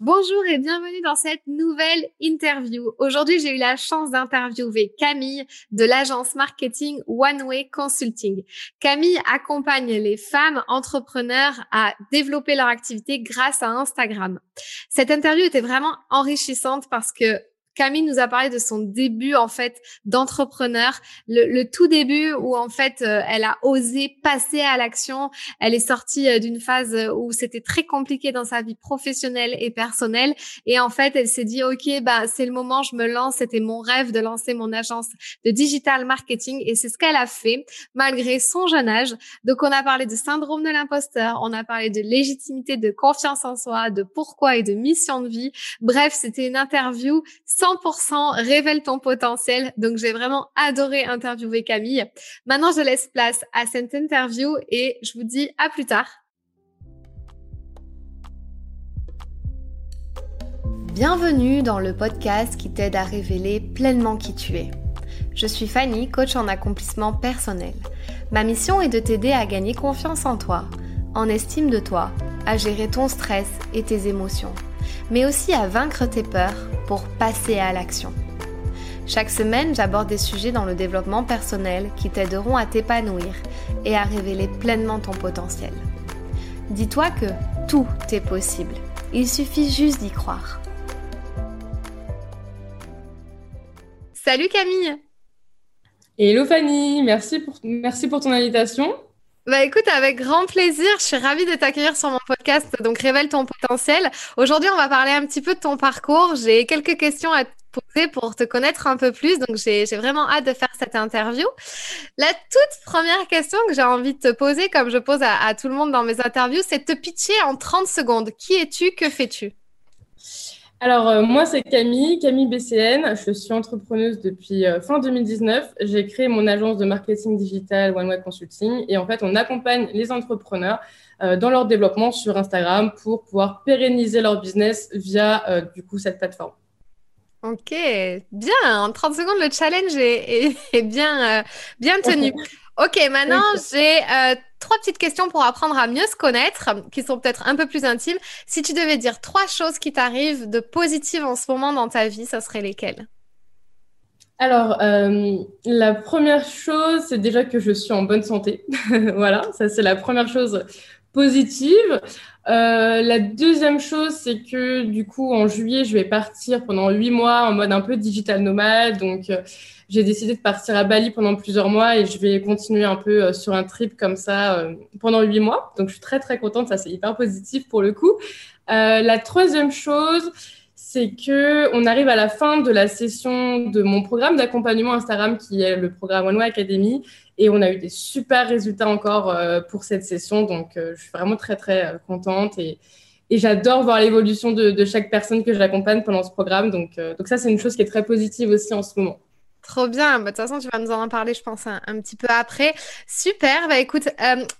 Bonjour et bienvenue dans cette nouvelle interview. Aujourd'hui, j'ai eu la chance d'interviewer Camille de l'agence marketing One Way Consulting. Camille accompagne les femmes entrepreneurs à développer leur activité grâce à Instagram. Cette interview était vraiment enrichissante parce que Camille nous a parlé de son début en fait d'entrepreneur, le, tout début où en fait euh, elle a osé passer à l'action. Elle est sortie euh, d'une phase où c'était très compliqué dans sa vie professionnelle et personnelle et en fait elle s'est dit ok bah c'est le moment, je me lance. C'était mon rêve de lancer mon agence de digital marketing et c'est ce qu'elle a fait malgré son jeune âge. Donc on a parlé de syndrome de l'imposteur, on a parlé de légitimité, de confiance en soi, de pourquoi et de mission de vie. Bref, c'était une interview sans 100% révèle ton potentiel. Donc, j'ai vraiment adoré interviewer Camille. Maintenant, je laisse place à cette interview et je vous dis à plus tard. Bienvenue dans le podcast qui t'aide à révéler pleinement qui tu es. Je suis Fanny, coach en accomplissement personnel. Ma mission est de t'aider à gagner confiance en toi, en estime de toi, à gérer ton stress et tes émotions mais aussi à vaincre tes peurs pour passer à l'action. Chaque semaine, j'aborde des sujets dans le développement personnel qui t'aideront à t'épanouir et à révéler pleinement ton potentiel. Dis-toi que tout est possible. Il suffit juste d'y croire. Salut Camille Hello Fanny, merci pour, merci pour ton invitation. Bah écoute, avec grand plaisir, je suis ravie de t'accueillir sur mon podcast, donc révèle ton potentiel. Aujourd'hui, on va parler un petit peu de ton parcours. J'ai quelques questions à te poser pour te connaître un peu plus, donc j'ai vraiment hâte de faire cette interview. La toute première question que j'ai envie de te poser, comme je pose à, tout le monde dans mes interviews, c'est de te pitcher en 30 secondes. Qui es-tu? Que fais-tu? Alors, euh, moi, c'est Camille, Camille BCN. Je suis entrepreneuse depuis euh, fin 2019. J'ai créé mon agence de marketing digital One Way Consulting. Et en fait, on accompagne les entrepreneurs euh, dans leur développement sur Instagram pour pouvoir pérenniser leur business via, du coup, cette plateforme. Ok, bien. En 30 secondes, le challenge est, bien, bien tenu. Ok, maintenant j'ai euh, trois petites questions pour apprendre à mieux se connaître, qui sont peut-être un peu plus intimes. Si tu devais dire trois choses qui t'arrivent de positives en ce moment dans ta vie, ça serait lesquelles? Alors, euh, la première chose, c'est déjà que je suis en bonne santé. voilà, ça c'est la première chose positive. Euh, la deuxième chose, c'est que du coup, en juillet, je vais partir pendant huit mois en mode un peu digital nomade. Donc, j'ai décidé de partir à Bali pendant plusieurs mois et je vais continuer un peu euh, sur un trip comme ça pendant huit mois. Donc, je suis très, très contente. Ça, c'est hyper positif pour le coup. la troisième chose, c'est que on arrive à la fin de la session de mon programme d'accompagnement Instagram qui est le programme One Way Academy et on a eu des super résultats encore euh, pour cette session. Donc, euh, je suis vraiment très, très euh, contente. Et, j'adore voir l'évolution de, chaque personne que j'accompagne pendant ce programme. Donc ça, c'est une chose qui est très positive aussi en ce moment. Trop bien. Bah, de toute façon, tu vas nous en parler, je pense, un, petit peu après. Super. Bah, écoute,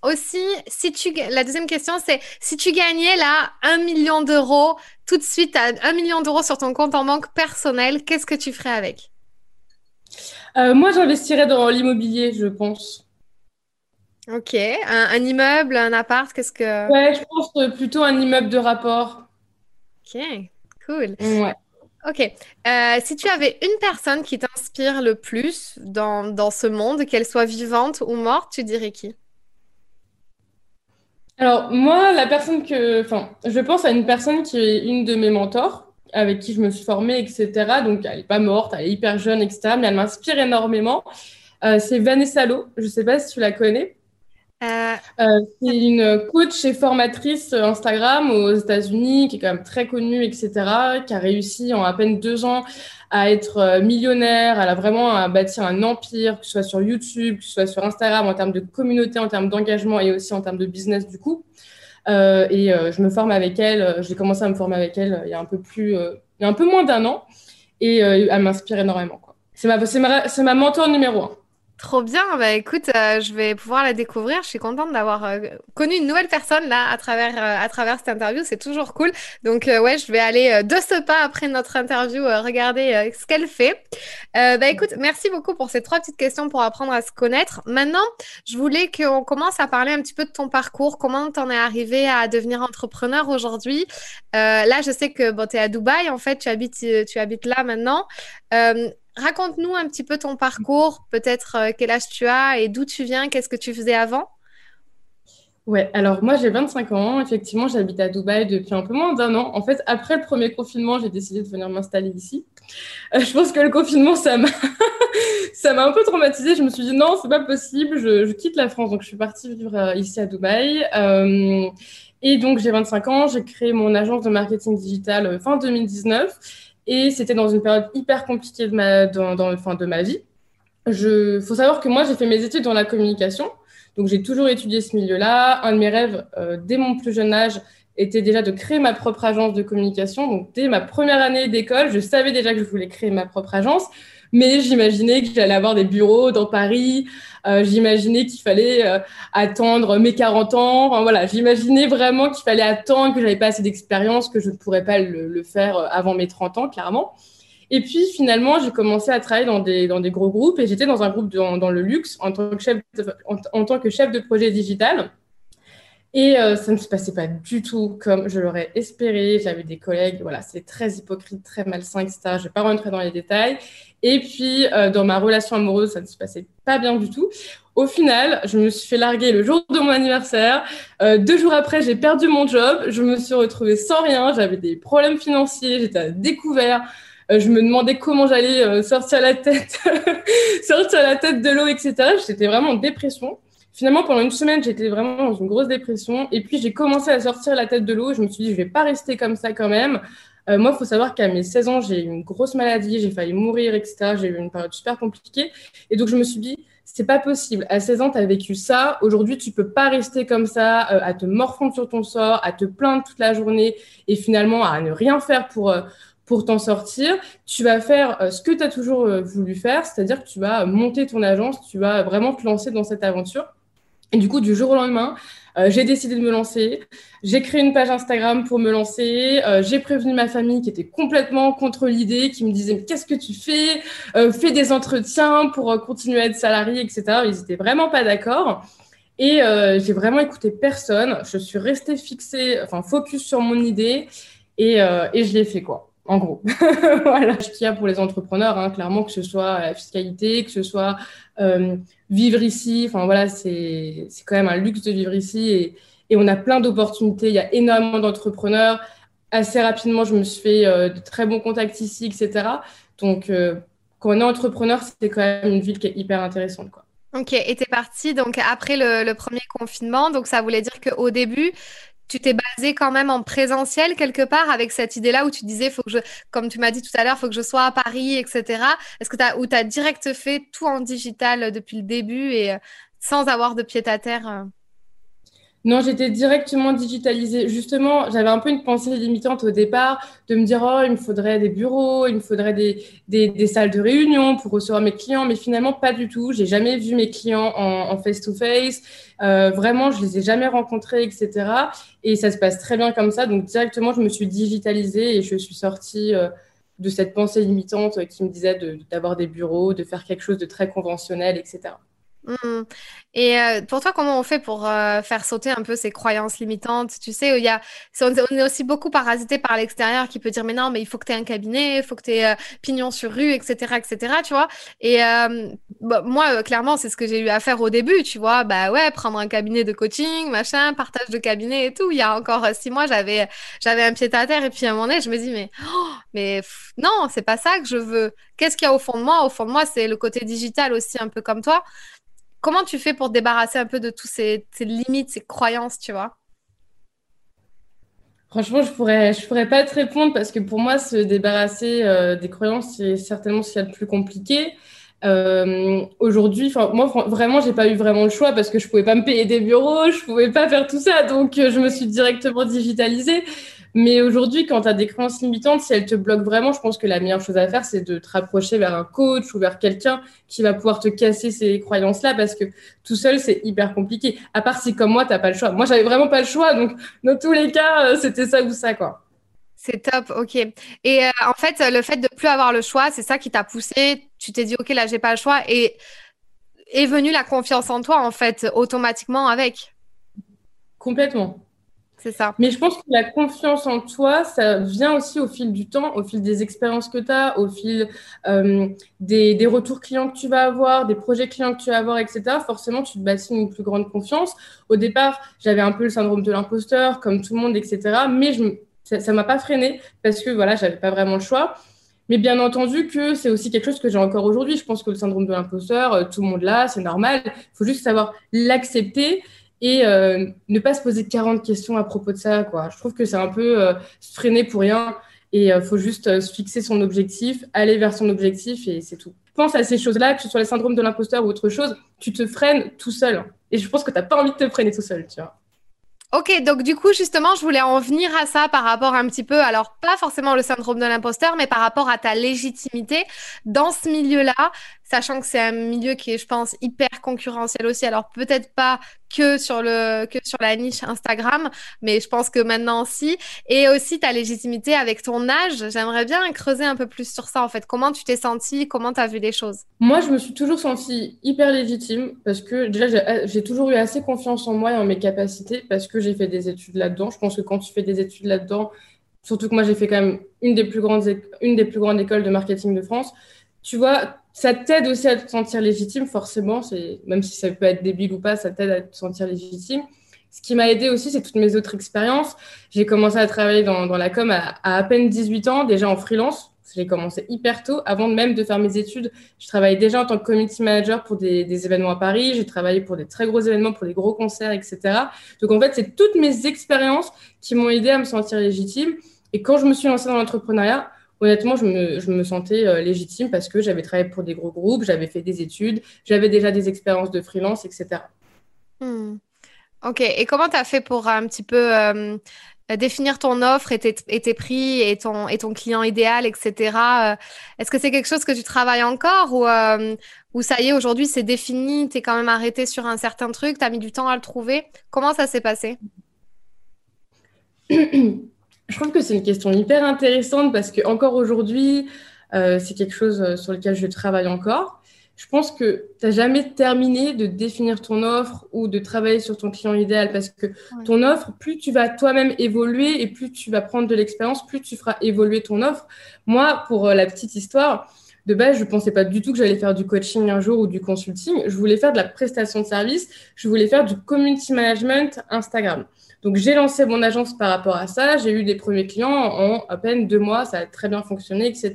aussi, si tu, la deuxième question, c'est si tu gagnais là un million d'euros tout de suite, un million d'euros sur ton compte en banque personnel, qu'est-ce que tu ferais avec? Euh, moi, j'investirais dans l'immobilier, je pense. Ok. Un, immeuble, un appart, qu'est-ce que. Ouais, je pense euh, plutôt un immeuble de rapport. Ok, cool. Ouais. Ok. Euh, si tu avais une personne qui t'inspire le plus dans, ce monde, qu'elle soit vivante ou morte, tu dirais qui? Alors, moi, la personne que. Enfin, je pense à une personne qui est une de mes mentors avec qui je me suis formée, etc. Donc, elle n'est pas morte, elle est hyper jeune, etc. Mais elle m'inspire énormément. Euh, c'est Vanessa Lo. Je ne sais pas si tu la connais. Euh... Euh, c'est une coach et formatrice Instagram aux États-Unis qui est quand même très connue, etc. Qui a réussi en à peine deux ans à être euh, millionnaire. Elle a vraiment à bâtir un empire, que ce soit sur YouTube, que ce soit sur Instagram, en termes de communauté, en termes d'engagement et aussi en termes de business du coup. Et je me forme avec elle. J'ai commencé à me former avec elle il y a un peu plus, il y a un peu moins d'un an. Et elle m'inspire énormément. C'est ma, ma, ma mentor numéro un. Trop bien, bah écoute, euh, je vais pouvoir la découvrir. Je suis contente d'avoir euh, connu une nouvelle personne là à travers euh, à travers cette interview, c'est toujours cool. Donc ouais, je vais aller de ce pas après notre interview regarder ce qu'elle fait. bah écoute, merci beaucoup pour ces trois petites questions pour apprendre à se connaître. Maintenant, je voulais qu'on commence à parler un petit peu de ton parcours, comment t'en es arrivé à devenir entrepreneur aujourd'hui? là, je sais que bon, tu es à Dubaï en fait, tu habites tu habites là maintenant raconte-nous un petit peu ton parcours, peut-être euh, quel âge tu as et d'où tu viens, qu'est-ce que tu faisais avant? Ouais, alors moi j'ai 25 ans, effectivement j'habite à Dubaï depuis un peu moins d'un an. En fait, après le premier confinement, j'ai décidé de venir m'installer ici. Euh, je pense que le confinement, ça m'a ça m'a un peu traumatisée. Je me suis dit non, c'est pas possible, je, quitte la France. Donc je suis partie vivre euh, ici à Dubaï. et donc j'ai 25 ans, j'ai créé mon agence de marketing digital fin 2019. Et c'était dans une période hyper compliquée de ma, dans, dans, fin, de ma vie. Il faut savoir que moi, j'ai fait mes études dans la communication. Donc, j'ai toujours étudié ce milieu-là. Un de mes rêves, euh, dès mon plus jeune âge, était déjà de créer ma propre agence de communication. Donc, dès ma première année d'école, je savais déjà que je voulais créer ma propre agence mais j'imaginais que j'allais avoir des bureaux dans Paris, euh, j'imaginais qu'il fallait euh, attendre mes 40 ans, enfin, voilà, j'imaginais vraiment qu'il fallait attendre, que j'avais pas assez d'expérience, que je ne pourrais pas le, faire euh, avant mes 30 ans, clairement. Et puis finalement, j'ai commencé à travailler dans des, dans des gros groupes et j'étais dans un groupe dans, dans le luxe en tant que chef en tant que chef de projet digital. Et euh, ça ne se passait pas du tout comme je l'aurais espéré. J'avais des collègues, voilà, c'est très hypocrite, très malsain, etc. Je ne vais pas rentrer dans les détails. Et puis, euh, dans ma relation amoureuse, ça ne se passait pas bien du tout. Au final, je me suis fait larguer le jour de mon anniversaire. Euh, deux jours après, j'ai perdu mon job. Je me suis retrouvée sans rien. J'avais des problèmes financiers. J'étais à découvert. je me demandais comment j'allais sortir la tête, sortir la tête de l'eau, etc. J'étais vraiment en dépression. Finalement, pendant une semaine, j'étais vraiment dans une grosse dépression. Et puis, j'ai commencé à sortir la tête de l'eau. Je me suis dit, je vais pas rester comme ça quand même. Euh, moi, il faut savoir qu'à mes 16 ans, j'ai eu une grosse maladie, j'ai failli mourir, etc. J'ai eu une période super compliquée. Et donc, je me suis dit, c'est pas possible. À 16 ans, tu as vécu ça. Aujourd'hui, tu peux pas rester comme ça, euh, à te morfondre sur ton sort, à te plaindre toute la journée et finalement à ne rien faire pour, euh, pour t'en sortir. Tu vas faire ce que tu as toujours voulu faire, c'est-à-dire que tu vas monter ton agence, tu vas vraiment te lancer dans cette aventure. Et du coup, du jour au lendemain, euh, j'ai décidé de me lancer. J'ai créé une page Instagram pour me lancer. Euh, j'ai prévenu ma famille qui était complètement contre l'idée, qui me disait qu'est-ce que tu fais? Euh, Fais des entretiens pour continuer à être salarié, etc. Ils n'étaient vraiment pas d'accord. Et j'ai vraiment écouté personne. Je suis restée fixée, enfin focus sur mon idée et, et je l'ai fait quoi en gros. voilà ce qu'il y a pour les entrepreneurs, hein, clairement, que ce soit la fiscalité, que ce soit euh, vivre ici. Enfin, voilà, c'est quand même un luxe de vivre ici et, et on a plein d'opportunités. Il y a énormément d'entrepreneurs. Assez rapidement, je me suis fait euh, de très bons contacts ici, etc. Donc, euh, quand on est entrepreneur, c'est quand même une ville qui est hyper intéressante. Ok, et tu es parti donc après le, le, premier confinement. Donc, ça voulait dire qu'au début, tu t'es basé quand même en présentiel quelque part avec cette idée-là où tu disais, faut que je, comme tu m'as dit tout à l'heure, faut que je sois à Paris, etc. Est-ce que tu ou tu as direct fait tout en digital depuis le début et euh, sans avoir de pied à terre euh? Non, j'étais directement digitalisée. Justement, j'avais un peu une pensée limitante au départ de me dire, oh, il me faudrait des bureaux, il me faudrait des, salles de réunion pour recevoir mes clients, mais finalement, pas du tout. J'ai jamais vu mes clients en face-to-face. Euh, vraiment, je les ai jamais rencontrés, etc. Et ça se passe très bien comme ça. Donc, directement, je me suis digitalisée et je suis sortie euh, de cette pensée limitante qui me disait d'avoir des bureaux, de faire quelque chose de très conventionnel, etc. Mmh. Et euh, pour toi, comment on fait pour euh, faire sauter un peu ces croyances limitantes? Tu sais, il y a, on est aussi beaucoup parasité par l'extérieur qui peut dire mais non, mais il faut que tu aies un cabinet, il faut que tu aies euh, pignon sur rue, etc., etc. Tu vois? Et bah, moi, clairement, c'est ce que j'ai eu à faire au début, tu vois? Bah ouais, prendre un cabinet de coaching, machin, partage de cabinet et tout. Il y a encore six mois, j'avais, j'avais un pied à terre et puis à un moment donné, je me dis mais, oh, mais non, c'est pas ça que je veux. Qu'est-ce qu'il y a au fond de moi? Au fond de moi, c'est le côté digital aussi, un peu comme toi. Comment tu fais pour te débarrasser un peu de toutes ces, limites, ces croyances, tu vois? Franchement, je pourrais, je pourrais pas te répondre parce que pour moi, se débarrasser euh, des croyances, c'est certainement ce qu'il y a de plus compliqué. Euh, Aujourd'hui, moi, vraiment, j'ai pas eu vraiment le choix parce que je pouvais pas me payer des bureaux, je pouvais pas faire tout ça, donc euh, je me suis directement digitalisée. Mais aujourd'hui, quand tu as des croyances limitantes, si elles te bloquent vraiment, je pense que la meilleure chose à faire, c'est de te rapprocher vers un coach ou vers quelqu'un qui va pouvoir te casser ces croyances-là parce que tout seul, c'est hyper compliqué. À part si, comme moi, tu n'as pas le choix. Moi, j'avais vraiment pas le choix. Donc, dans tous les cas, euh, c'était ça ou ça, quoi. C'est top, ok. Et euh, en fait, le fait de plus avoir le choix, c'est ça qui t'a poussé. Tu t'es dit, ok, là, j'ai pas le choix. Et est venue la confiance en toi, en fait, automatiquement avec. Complètement. C'est ça. Mais je pense que la confiance en toi, ça vient aussi au fil du temps, au fil des expériences que tu as, au fil euh, des, retours clients que tu vas avoir, des projets clients que tu vas avoir, etc. Forcément, tu te bâtis une plus grande confiance. Au départ, j'avais un peu le syndrome de l'imposteur, comme tout le monde, etc. Mais ça ne m'a pas freiné parce que voilà, j'avais pas vraiment le choix. Mais bien entendu que c'est aussi quelque chose que j'ai encore aujourd'hui. Je pense que le syndrome de l'imposteur, euh, tout le monde l'a, c'est normal. Il faut juste savoir l'accepter et euh, ne pas se poser 40 questions à propos de ça. Quoi. Je trouve que c'est un peu euh, se freiner pour rien et il faut juste se fixer son objectif, aller vers son objectif et c'est tout. Pense à ces choses-là, que ce soit le syndrome de l'imposteur ou autre chose, tu te freines tout seul. Et je pense que tu n'as pas envie de te freiner tout seul, tu vois. Ok, donc du coup, justement, je voulais en venir à ça par rapport un petit peu, alors pas forcément le syndrome de l'imposteur, mais par rapport à ta légitimité dans ce milieu-là, sachant que c'est un milieu qui est, je pense, hyper concurrentiel aussi. Alors peut-être pas que sur le que sur la niche Instagram, mais je pense que maintenant aussi. Et aussi ta légitimité avec ton âge. J'aimerais bien creuser un peu plus sur ça en fait. Comment tu t'es sentie? Comment tu as vu les choses? Moi, je me suis toujours sentie hyper légitime parce que déjà j'ai toujours eu assez confiance en moi et en mes capacités parce que j'ai fait des études là-dedans. Je pense que quand tu fais des études là-dedans, surtout que moi j'ai fait quand même une des plus grandes une des plus grandes écoles de marketing de France tu vois, ça t'aide aussi à te sentir légitime, forcément. Même si ça peut être débile ou pas, ça t'aide à te sentir légitime. Ce qui m'a aidé aussi, c'est toutes mes autres expériences. J'ai commencé à travailler dans, la com à, à, peine 18 ans, déjà en freelance. J'ai commencé hyper tôt. Avant même de faire mes études, je travaillais déjà en tant que community manager pour des, des événements à Paris. J'ai travaillé pour des très gros événements, pour des gros concerts, etc. Donc en fait, c'est toutes mes expériences qui m'ont aidé à me sentir légitime. Et quand je me suis lancée dans l'entrepreneuriat, honnêtement, je me, je me sentais euh, légitime parce que j'avais travaillé pour des gros groupes, j'avais fait des études, j'avais déjà des expériences de freelance, etc. Hmm. Ok, et comment tu as fait pour un petit peu euh, définir ton offre et tes, et tes, prix et ton, et ton client idéal, etc. Euh, est-ce que c'est quelque chose que tu travailles encore ou, ou ça y est, aujourd'hui c'est défini, tu es quand même arrêté sur un certain truc, tu as mis du temps à le trouver? Comment ça s'est passé? Je trouve que c'est une question hyper intéressante parce que encore aujourd'hui, euh, c'est quelque chose euh, sur lequel je travaille encore. Je pense que tu n'as jamais terminé de définir ton offre ou de travailler sur ton client idéal parce que ton offre, plus tu vas toi-même évoluer et plus tu vas prendre de l'expérience, plus tu feras évoluer ton offre. Moi, pour euh, la petite histoire, de base, je ne pensais pas du tout que j'allais faire du coaching un jour ou du consulting. Je voulais faire de la prestation de service. Je voulais faire du community management Instagram. Donc, j'ai lancé mon agence par rapport à ça. J'ai eu des premiers clients en à peine deux mois. Ça a très bien fonctionné, etc.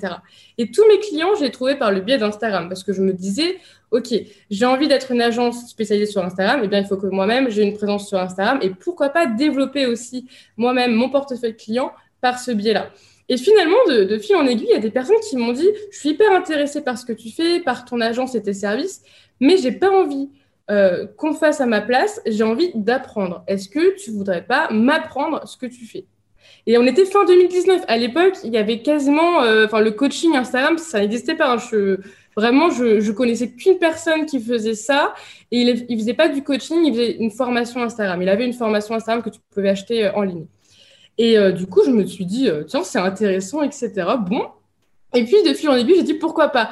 Et tous mes clients, j'ai trouvé par le biais d'Instagram parce que je me disais, OK, j'ai envie d'être une agence spécialisée sur Instagram. Eh bien, il faut que moi-même, j'ai une présence sur Instagram. Et pourquoi pas développer aussi moi-même mon portefeuille client par ce biais-là. Et finalement, de, de, fil en aiguille, il y a des personnes qui m'ont dit Je suis hyper intéressée par ce que tu fais, par ton agence et tes services, mais j'ai pas envie euh, qu'on fasse à ma place, j'ai envie d'apprendre. Est-ce que tu voudrais pas m'apprendre ce que tu fais? Et on était fin 2019. À l'époque, il y avait quasiment, euh, enfin, le coaching Instagram, ça n'existait pas. Hein. Vraiment, je, je connaissais qu'une personne qui faisait ça. Et il, il faisait pas du coaching, il faisait une formation Instagram. Il avait une formation Instagram que tu pouvais acheter euh, en ligne. Et du coup, je me suis dit, tiens, c'est intéressant, etc. Bon. Et puis, de fil en aiguille, j'ai dit, pourquoi pas?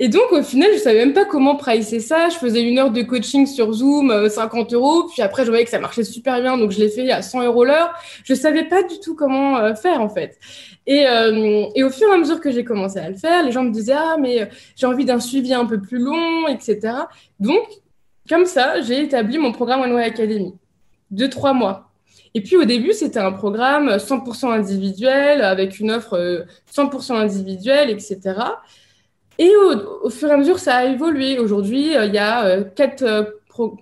Et donc, au final, je savais même pas comment pricer ça. Je faisais une heure de coaching sur Zoom, 50 euh, euros. Puis après, je voyais que ça marchait super bien, donc je l'ai fait à 100 euros l'heure. Je savais pas du tout comment euh, faire, en fait. Et, euh, et, au fur et à mesure que j'ai commencé à le faire, les gens me disaient, ah, mais j'ai envie d'un suivi un peu plus long, etc. Donc, comme ça, j'ai établi mon programme One Way Academy de trois mois. Et puis au début, c'était un programme 100% individuel, avec une offre 100% individuelle, etc. Et au, fur et à mesure, ça a évolué. Aujourd'hui, euh, il y a euh, quatre, euh,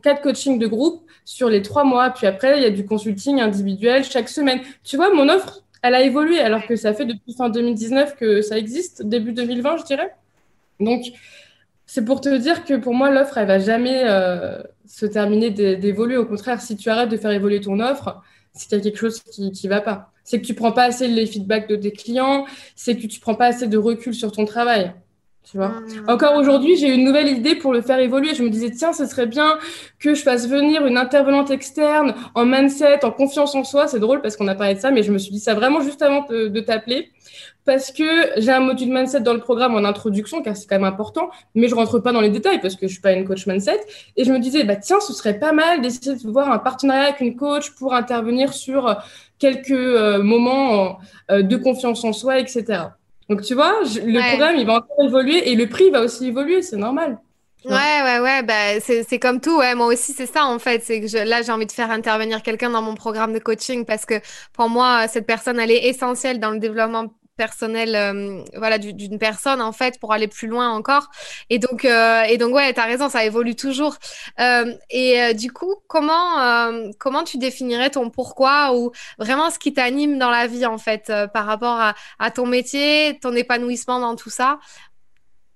quatre coachings de groupe sur les trois mois. Puis après, il y a du consulting individuel chaque semaine. Tu vois, mon offre, elle a évolué alors que ça fait depuis fin 2019 que ça existe, début 2020, je dirais. Donc, c'est pour te dire que pour moi, l'offre, elle va jamais se terminer d'évoluer. Au contraire, si tu arrêtes de faire évoluer ton offre, c'est qu'il y a quelque chose qui ne va pas. C'est que tu prends pas assez les feedbacks de tes clients, c'est que tu prends pas assez de recul sur ton travail. Tu vois mmh. Encore aujourd'hui, j'ai une nouvelle idée pour le faire évoluer. Je me disais, tiens, ce serait bien que je fasse venir une intervenante externe en mindset, en confiance en soi. C'est drôle parce qu'on a parlé de ça, mais je me suis dit ça vraiment juste avant de, t'appeler. Parce que j'ai un module mindset dans le programme en introduction, car c'est quand même important, mais je rentre pas dans les détails parce que je suis pas une coach mindset. Et je me disais, bah, tiens, ce serait pas mal d'essayer de voir un partenariat avec une coach pour intervenir sur quelques euh, moments euh, de confiance en soi, etc. Donc, tu vois, le programme, il va encore évoluer et le prix va aussi évoluer, c'est normal. Ouais, ouais, ouais, bah, c'est comme tout. Ouais, moi aussi, c'est ça, en fait. C'est que là, j'ai envie de faire intervenir quelqu'un dans mon programme de coaching parce que pour moi, cette personne, elle est essentielle dans le développement personnel euh, voilà d'une personne en fait pour aller plus loin encore. Et donc euh, et donc ouais tu as raison ça évolue toujours. Euh, et du coup comment comment tu définirais ton pourquoi ou vraiment ce qui t'anime dans la vie en fait par rapport à, à, ton métier ton épanouissement dans tout ça?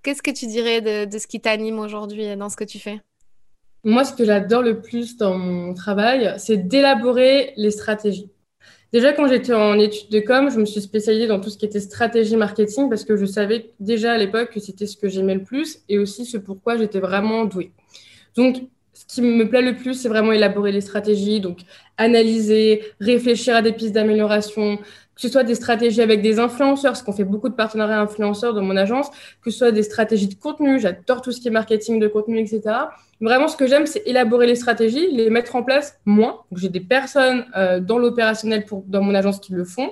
Qu'est-ce que tu dirais de, de ce qui t'anime aujourd'hui dans ce que tu fais? Moi ce que j'adore le plus dans mon travail c'est d'élaborer les stratégies Déjà, quand j'étais en études de com, je me suis spécialisée dans tout ce qui était stratégie marketing parce que je savais déjà à l'époque que c'était ce que j'aimais le plus et aussi ce pourquoi j'étais vraiment douée. Donc, ce qui me plaît le plus, c'est vraiment élaborer les stratégies, donc analyser, réfléchir à des pistes d'amélioration, que ce soit des stratégies avec des influenceurs, parce qu'on fait beaucoup de partenariats influenceurs dans mon agence, que ce soit des stratégies de contenu, j'adore tout ce qui est marketing de contenu, etc. Vraiment, ce que j'aime, c'est élaborer les stratégies, les mettre en place moi. J'ai des personnes euh, dans l'opérationnel dans mon agence qui le font.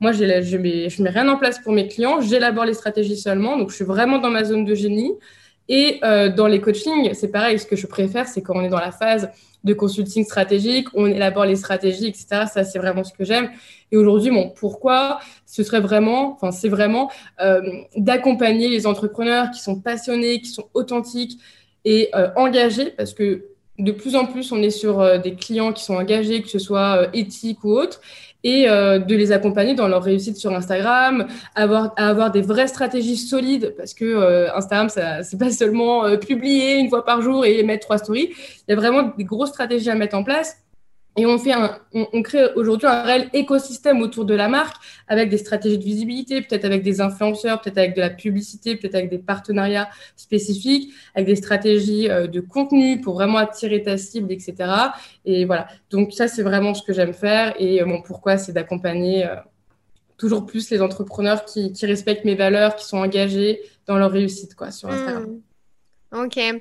Moi, je mets, mets rien en place pour mes clients, j'élabore les stratégies seulement, donc je suis vraiment dans ma zone de génie. Et euh, dans les coachings, c'est pareil, ce que je préfère, c'est quand on est dans la phase de consulting stratégique, on élabore les stratégies, etc. Ça, c'est vraiment ce que j'aime. Et aujourd'hui, mon pourquoi, ce serait vraiment, enfin, c'est vraiment euh, d'accompagner les entrepreneurs qui sont passionnés, qui sont authentiques et euh, engagés, parce que de plus en plus, on est sur des clients qui sont engagés, que ce soit éthiques ou autres et euh, de les accompagner dans leur réussite sur Instagram, avoir, avoir des vraies stratégies solides parce que euh, Instagram, c'est pas seulement euh, publier une fois par jour et mettre trois stories. Il y a vraiment des grosses stratégies à mettre en place. Et on, fait un, on, crée aujourd'hui un réel écosystème autour de la marque avec des stratégies de visibilité, peut-être avec des influenceurs, peut-être avec de la publicité, peut-être avec des partenariats spécifiques, avec des stratégies euh, de contenu pour vraiment attirer ta cible, etc. Et voilà. Donc ça, c'est vraiment ce que j'aime faire. Et euh, mon pourquoi, c'est d'accompagner euh, toujours plus les entrepreneurs qui, qui, respectent mes valeurs, qui sont engagés dans leur réussite quoi, sur Instagram. Mmh. Ok. Euh,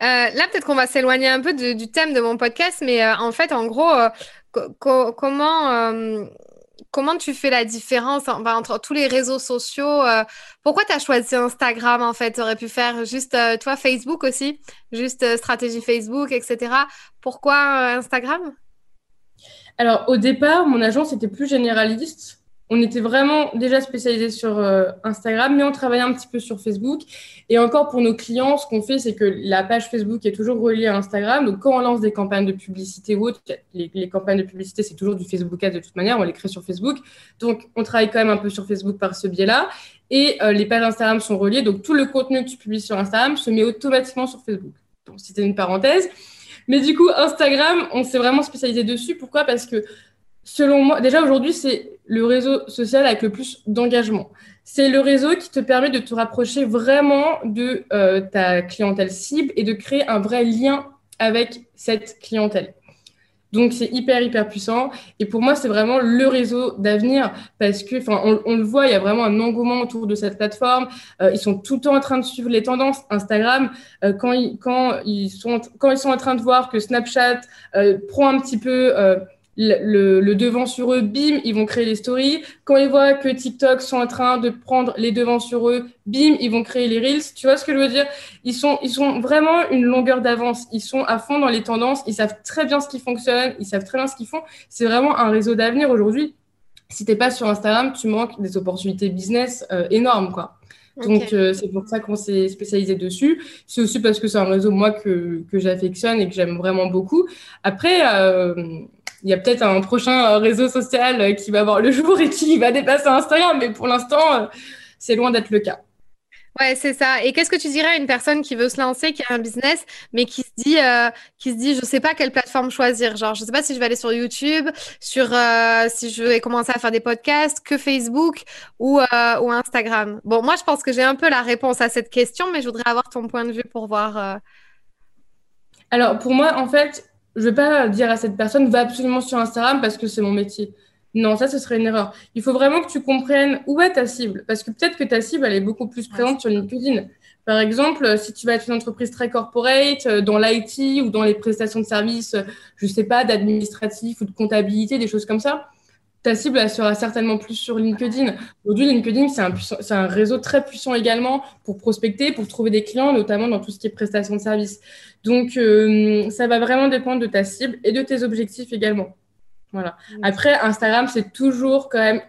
là, peut-être qu'on va s'éloigner un peu du thème de mon podcast, mais euh, en fait, en gros, euh, comment, comment tu fais la différence entre tous les réseaux sociaux Pourquoi tu as choisi Instagram, en fait? Tu aurais pu faire juste, toi, Facebook aussi, juste stratégie Facebook, etc. Pourquoi Instagram? Alors, au départ, mon agence était plus généraliste on était vraiment déjà spécialisé sur euh, Instagram, mais on travaillait un petit peu sur Facebook. Et encore pour nos clients, ce qu'on fait, c'est que la page Facebook est toujours reliée à Instagram. Donc quand on lance des campagnes de publicité ou autres, les, campagnes de publicité, c'est toujours du Facebook Ads de toute manière, on les crée sur Facebook. Donc on travaille quand même un peu sur Facebook par ce biais-là. Et euh, les pages Instagram sont reliées. Donc tout le contenu que tu publies sur Instagram se met automatiquement sur Facebook. Donc c'était une parenthèse. Mais du coup, Instagram, on s'est vraiment spécialisé dessus. Pourquoi? Parce que selon moi, déjà aujourd'hui, c'est le réseau social avec le plus d'engagement. C'est le réseau qui te permet de te rapprocher vraiment de euh, ta clientèle cible et de créer un vrai lien avec cette clientèle. Donc c'est hyper hyper puissant et pour moi c'est vraiment le réseau d'avenir parce que enfin on, le voit il y a vraiment un engouement autour de cette plateforme euh, ils sont tout le temps en train de suivre les tendances Instagram euh, quand ils quand ils sont quand ils sont en train de voir que Snapchat prend un petit peu le, devant sur eux, bim, ils vont créer les stories. Quand ils voient que TikTok sont en train de prendre les devants sur eux, bim, ils vont créer les reels. Tu vois ce que je veux dire? Ils sont, ils sont vraiment une longueur d'avance. Ils sont à fond dans les tendances. Ils savent très bien ce qui fonctionne. Ils savent très bien ce qu'ils font. C'est vraiment un réseau d'avenir aujourd'hui. Si t'es pas sur Instagram, tu manques des opportunités business euh, énormes, quoi. Donc, euh, c'est pour ça qu'on s'est spécialisé dessus. C'est aussi parce que c'est un réseau, moi, que, que j'affectionne et que j'aime vraiment beaucoup. Après, euh, il y a peut-être un prochain réseau social qui va voir le jour et qui va dépasser Instagram, mais pour l'instant, c'est loin d'être le cas. Ouais, c'est ça. Et qu'est-ce que tu dirais à une personne qui veut se lancer, qui a un business, mais qui se dit, euh, qui se dit, je sais pas quelle plateforme choisir? Genre, je sais pas si je vais aller sur YouTube, sur euh, si je vais commencer à faire des podcasts, que Facebook ou euh, ou Instagram? Bon, moi, je pense que j'ai un peu la réponse à cette question, mais je voudrais avoir ton point de vue pour voir. euh, Alors, pour moi, en fait, je vais pas dire à cette personne, va absolument sur Instagram parce que c'est mon métier. Non, ça, ce serait une erreur. Il faut vraiment que tu comprennes où est ta cible. Parce que peut-être que ta cible, elle est beaucoup plus présente sur LinkedIn. Par exemple, si tu vas être une entreprise très corporate, euh, dans l'IT ou dans les prestations de services, euh, je sais pas, d'administratif ou de comptabilité, des choses comme ça, ta cible, elle sera certainement plus sur LinkedIn. Aujourd'hui, LinkedIn, c'est un, puissant- c'est un réseau très puissant également pour prospecter, pour trouver des clients, notamment dans tout ce qui est prestations de services. Donc, euh, ça va vraiment dépendre de ta cible et de tes objectifs également. Voilà. Après, Instagram, c'est toujours quand même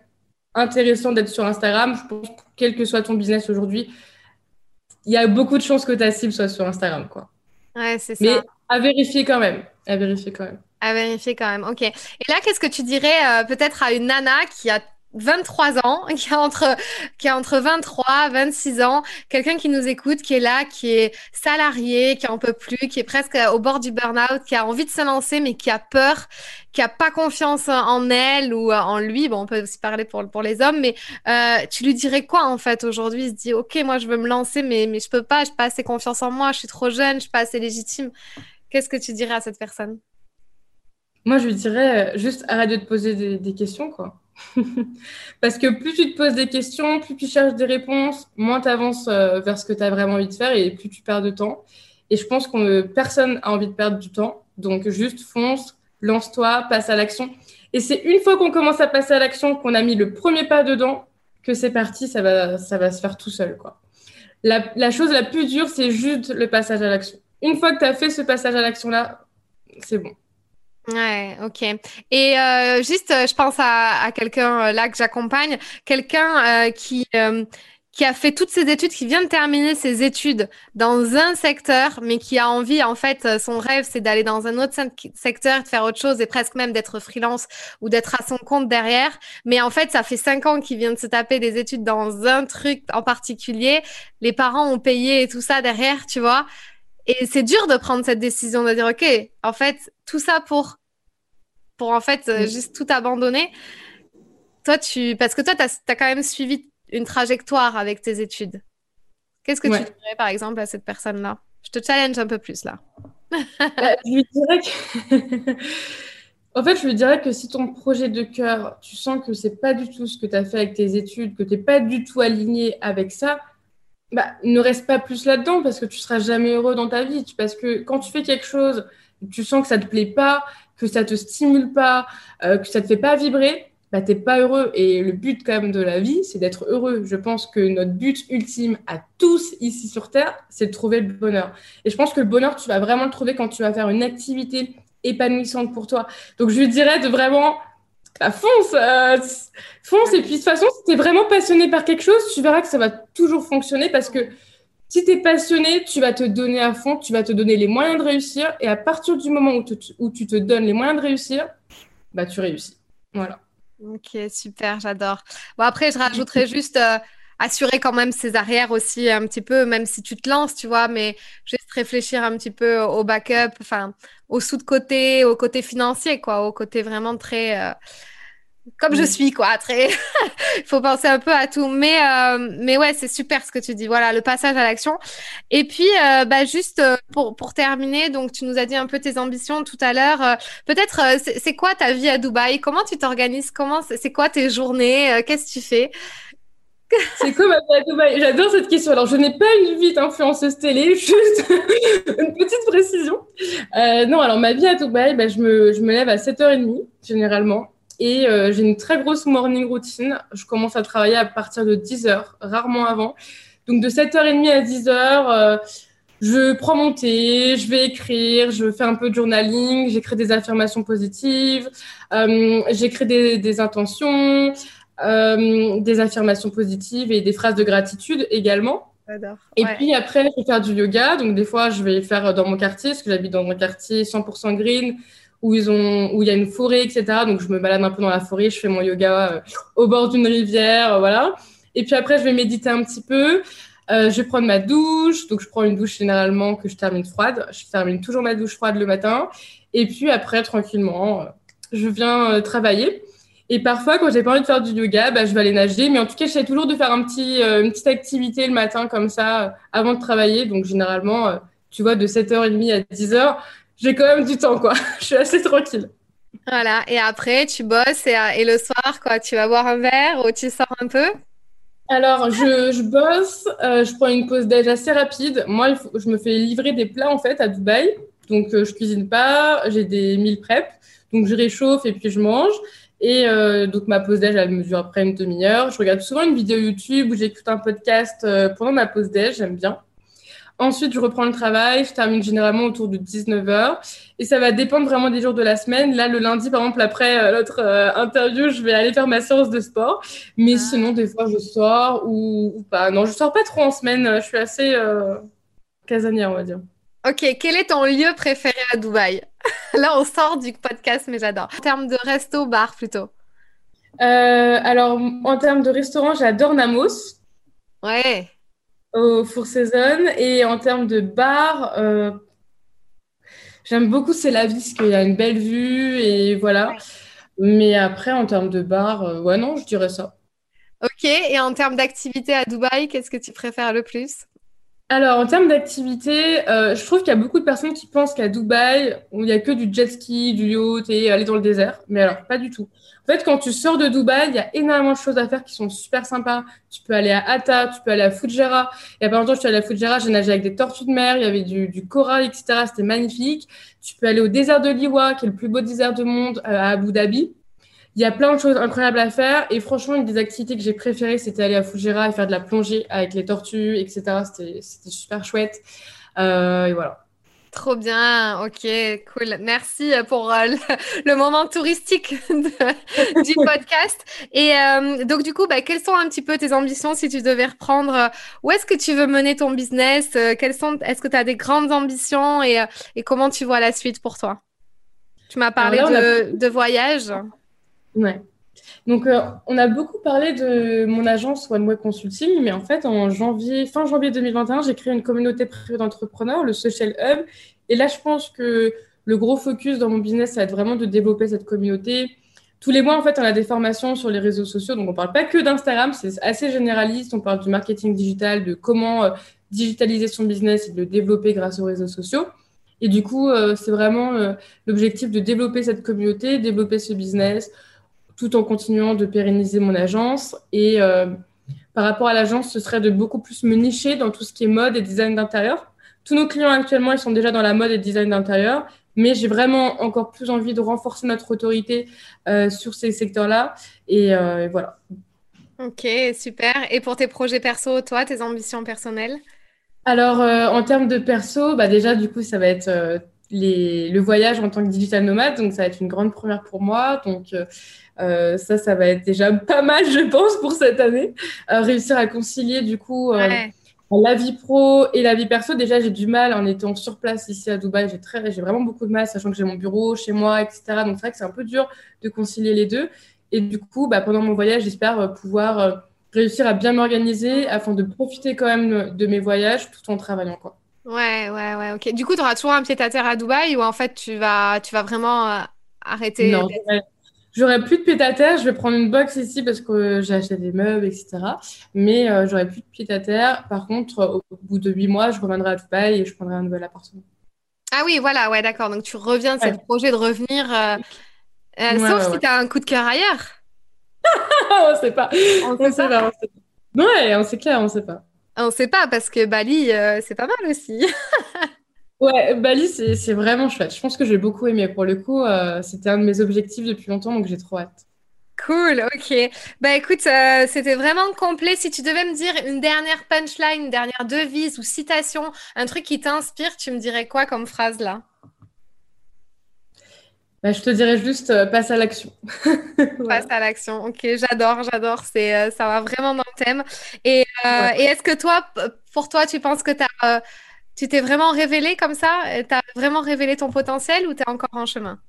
intéressant d'être sur Instagram. Je pense que quel que soit ton business aujourd'hui, il y a beaucoup de chances que ta cible soit sur Instagram, quoi. Ouais, c'est ça. Mais à vérifier quand même. À vérifier quand même. À vérifier quand même. Ok. Et là, qu'est-ce que tu dirais euh, peut-être à une nana qui a 23 ans, qui a entre, qui a entre 23, 26 ans, quelqu'un qui nous écoute, qui est là, qui est salarié, qui en peut plus, qui est presque au bord du burn-out, qui a envie de se lancer, mais qui a peur, qui a pas confiance en elle ou euh, en lui. Bon, on peut aussi parler pour, pour les hommes, mais euh, tu lui dirais quoi en fait aujourd'hui? Il se dit, OK, moi je veux me lancer, mais, mais je peux pas, j'ai pas assez confiance en moi, je suis trop jeune, je suis pas assez légitime. Qu'est-ce que tu dirais à cette personne? Moi, je lui dirais euh, juste arrête de te poser des, questions, quoi. Parce que plus tu te poses des questions, plus tu cherches des réponses, moins tu avances vers ce que tu as vraiment envie de faire et plus tu perds de temps. Et je pense que personne a envie de perdre du temps. Donc, juste fonce, lance-toi, passe à l'action. Et c'est une fois qu'on commence à passer à l'action, qu'on a mis le premier pas dedans, que c'est parti, ça va, ça va se faire tout seul, quoi. La, la chose la plus dure, c'est juste le passage à l'action. Une fois que tu as fait ce passage à l'action-là, c'est bon. Ouais, ok. Et euh, juste, euh, je pense à, à quelqu'un euh, là que j'accompagne, quelqu'un euh, qui euh, qui a fait toutes ses études, qui vient de terminer ses études dans un secteur, mais qui a envie, en fait, euh, son rêve, c'est d'aller dans un autre secteur, de faire autre chose et presque même d'être freelance ou d'être à son compte derrière. Mais en fait, ça fait cinq ans qu'il vient de se taper des études dans un truc en particulier. Les parents ont payé et tout ça derrière, tu vois. Et c'est dur de prendre cette décision de dire, OK, en fait, tout ça pour, pour en fait, euh, juste tout abandonner. Toi, tu, parce que toi, tu as, as, quand même suivi une trajectoire avec tes études. Qu'est-ce que ouais. tu dirais, par exemple, à cette personne-là? Je te challenge un peu plus, là. bah, je lui dirais que... en fait, je lui dirais que si ton projet de cœur, tu sens que c'est pas du tout ce que tu as fait avec tes études, que tu n'es pas du tout aligné avec ça, bah, ne reste pas plus là-dedans parce que tu seras jamais heureux dans ta vie. Parce que quand tu fais quelque chose, tu sens que ça te plaît pas, que ça te stimule pas, euh, que ça te fait pas vibrer, bah, t'es pas heureux. Et le but quand même de la vie, c'est d'être heureux. Je pense que notre but ultime à tous ici sur Terre, c'est de trouver le bonheur. Et je pense que le bonheur, tu vas vraiment le trouver quand tu vas faire une activité épanouissante pour toi. Donc je lui dirais de vraiment bah, fonce, euh, fonce. Et puis de toute façon, si tu es vraiment passionné par quelque chose, tu verras que ça va toujours fonctionner parce que si tu es passionné, tu vas te donner à fond, tu vas te donner les moyens de réussir. Et à partir du moment où tu te donnes les moyens de réussir, bah, tu réussis. Voilà. Ok, super, j'adore. Bon, après, je rajouterais juste euh, assurer quand même ses arrières aussi un petit peu, même si tu te lances, tu vois, mais juste réfléchir un petit peu au backup, enfin, au sous de côté, au côté financier, quoi, au côté vraiment très. Euh, comme je suis, quoi, très. Il faut penser un peu à tout. Mais, euh, mais ouais, c'est super ce que tu dis. Voilà, le passage à l'action. Et puis, euh, bah, juste pour, pour terminer, donc, tu nous as dit un peu tes ambitions tout à l'heure. Euh, Peut-être, c'est quoi ta vie à Dubaï? Comment tu t'organises? Comment C'est quoi tes journées? Qu'est-ce que tu fais? C'est quoi ma vie à Dubaï? J'adore cette question. Alors, je n'ai pas une vie d'influenceuse télé, juste une petite précision. Euh, non, alors ma vie à Dubaï, bah, je, me, je me lève à 7h30 généralement. Et euh, j'ai une très grosse morning routine. Je commence à travailler à partir de 10h, rarement avant. Donc de 7h30 à 10h, euh, je prends mon thé, je vais écrire, je fais un peu de journaling, j'écris des affirmations positives, euh, j'écris des, des, intentions, des affirmations positives et des phrases de gratitude également. Et ouais. puis après, je vais faire du yoga. Donc des fois, je vais faire dans mon quartier, parce que j'habite dans un quartier 100% green où ils ont où il y a une forêt etc donc je me balade un peu dans la forêt je fais mon yoga euh, au bord d'une rivière euh, voilà et puis après je vais méditer un petit peu je vais prendre ma douche. Donc, je prends une douche généralement que je termine froide. Je termine toujours ma douche froide le matin. Et puis après, tranquillement, je viens travailler. Et parfois, quand j'ai pas envie de faire du yoga, bah, je vais aller nager. Mais en tout cas, j'essaie toujours de faire un petit, une petite activité le matin comme ça avant de travailler. Donc, généralement, tu vois, de 7h30 à 10h, j'ai quand même du temps, quoi. je suis assez tranquille. Voilà, et après, tu bosses et, et, le soir, quoi, tu vas boire un verre ou tu sors un peu? Alors, je, je bosse, euh, je prends une pause d'âge assez rapide. Moi, je me fais livrer des plats, en fait, à Dubaï. Donc, euh, je cuisine pas, j'ai des meal prep. Donc, je réchauffe et puis je mange. Et euh, donc, ma pause d'âge, elle mesure après une demi-heure. Je regarde souvent une vidéo YouTube ou j'écoute un podcast pendant ma pause d'âge, j'aime bien. Ensuite, je reprends le travail, je termine généralement autour de 19h. Et ça va dépendre vraiment des jours de la semaine. Là, le lundi, par exemple, après euh, notre euh, interview, je vais aller faire ma séance de sport. Mais ah. sinon, des fois, je sors ou, pas. Non, je sors pas trop en semaine. Je suis assez euh, casanière, on va dire. Ok, quel est ton lieu préféré à Dubaï? Là, on sort du podcast, mais j'adore. En termes de resto, bar plutôt Alors, en termes de restaurant, j'adore Namos. Ouais au Four Season. Et en termes de bar, euh, j'aime beaucoup C'est la vie parce qu'il y a une belle vue et voilà. Mais après, en termes de bar, euh, ouais, non, je dirais ça. Ok, et en termes d'activité à Dubaï, qu'est-ce que tu préfères le plus? Alors, en termes d'activité, euh, je trouve qu'il y a beaucoup de personnes qui pensent qu'à Dubaï, il n'y a que du jet ski, du yacht et aller dans le désert. Mais alors, pas du tout. En fait, quand tu sors de Dubaï, il y a énormément de choses à faire qui sont super sympas. Tu peux aller à Atta, tu peux aller à Fujairah. Il y a pas longtemps, je suis allée à Fujairah, j'ai nagé avec des tortues de mer, il y avait du, corail, etc. C'était magnifique. Tu peux aller au désert de Liwa, qui est le plus beau désert du monde, euh, à Abu Dhabi. Il y a plein de choses incroyables à faire. Et franchement, une des activités que j'ai préférées, c'était aller à Fujairah et faire de la plongée avec les tortues, etc. C'était super chouette. Euh, et voilà. Trop bien, ok, cool. Merci pour euh, le, moment touristique du podcast. Et euh, donc du coup, bah, quelles sont un petit peu tes ambitions si tu devais reprendre Où est-ce que tu veux mener ton business Quelles sont Est-ce que tu as des grandes ambitions et, et, comment tu vois la suite pour toi? Tu m'as parlé de, de voyage. Ouais. Donc, euh, on a beaucoup parlé de mon agence One Way Consulting, mais en fait, en janvier, fin janvier 2021, j'ai créé une communauté privée d'entrepreneurs, le Social Hub. Et là, je pense que le gros focus dans mon business, ça va être vraiment de développer cette communauté. Tous les mois, en fait, on a des formations sur les réseaux sociaux. Donc, on ne parle pas que d'Instagram, c'est assez généraliste. On parle du marketing digital, de comment euh, digitaliser son business et de le développer grâce aux réseaux sociaux. Et du coup, euh, c'est vraiment l'objectif de développer cette communauté, développer ce business, tout en continuant de pérenniser mon agence. Et euh, par rapport à l'agence, ce serait de beaucoup plus me nicher dans tout ce qui est mode et design d'intérieur. Tous nos clients actuellement, ils sont déjà dans la mode et design d'intérieur, mais j'ai vraiment encore plus envie de renforcer notre autorité euh, sur ces secteurs-là. Et, euh, voilà. Ok, super. Et pour tes projets perso, toi, tes ambitions personnelles? Alors, en termes de perso, bah déjà, du coup, ça va être les, le voyage en tant que digital nomade. Donc, ça va être une grande première pour moi. Donc, euh, ça, ça va être déjà pas mal, je pense, pour cette année. Euh, réussir à concilier, du coup, euh, la vie pro et la vie perso. Déjà, j'ai du mal en étant sur place ici à Dubaï. J'ai très, j'ai vraiment beaucoup de mal, sachant que j'ai mon bureau chez moi, etc. Donc, c'est vrai que c'est un peu dur de concilier les deux. Et du coup, bah, pendant mon voyage, j'espère pouvoir réussir à bien m'organiser afin de profiter quand même de mes voyages tout en travaillant, quoi. Ouais, ouais, ouais, ok. Du coup, tu auras toujours un pied à terre à Dubaï ou en fait, tu vas, tu vas vraiment arrêter Non, J'aurais plus de pied à terre. Je vais prendre une box ici parce que j'ai acheté des meubles, etc. Mais euh, j'aurais plus de pied à terre. Par contre, au bout de huit mois, je reviendrai à Dubaï et je prendrai un nouvel appartement. Ah oui, voilà, ouais, d'accord. Donc tu reviens de ce projet de revenir. Euh, euh, sauf si tu as un coup de cœur ailleurs. on sait pas. On, sait, pas. pas. Ouais, on sait clair, on sait pas. On sait pas parce que Bali, c'est pas mal aussi. Ouais, Bali, c'est vraiment chouette. Je pense que j'ai beaucoup aimé. Pour le coup, euh, c'était un de mes objectifs depuis longtemps, donc j'ai trop hâte. Cool, ok. Bah écoute, euh, c'était vraiment complet. Si tu devais me dire une dernière punchline, une dernière devise ou citation, un truc qui t'inspire, tu me dirais quoi comme phrase là? Bah, je te dirais juste euh, passe à l'action. Passe à l'action. Ok, j'adore, j'adore. C'est, ça va vraiment dans le thème. Et, et est-ce que toi, pour toi, tu penses que tu as tu t'es vraiment révélé comme ça? Tu as vraiment révélé ton potentiel ou tu es encore en chemin?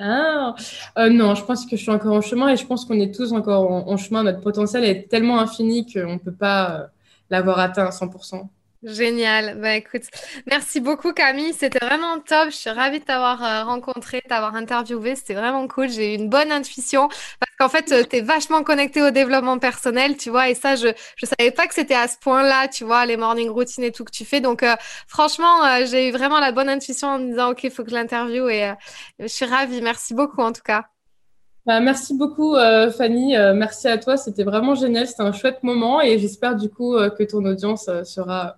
Ah, euh, non, je pense que je suis encore en chemin et je pense qu'on est tous encore en, chemin. Notre potentiel est tellement infini qu'on ne peut pas euh, l'avoir atteint à 100%. Génial. Ben, écoute, merci beaucoup Camille. C'était vraiment top. Je suis ravie de t'avoir euh, rencontré, t'avoir interviewé. C'était vraiment cool. J'ai eu une bonne intuition parce qu'en fait, euh, tu es vachement connecté au développement personnel, tu vois. Et ça, je ne savais pas que c'était à ce point-là, tu vois, les morning routines et tout que tu fais. Donc, euh, franchement, j'ai eu vraiment la bonne intuition en me disant, OK, il faut que je l'interviewe. Et je suis ravie. Merci beaucoup en tout cas. Bah, merci beaucoup, Fanny. merci à toi. C'était vraiment génial. C'était un chouette moment et j'espère du coup que ton audience sera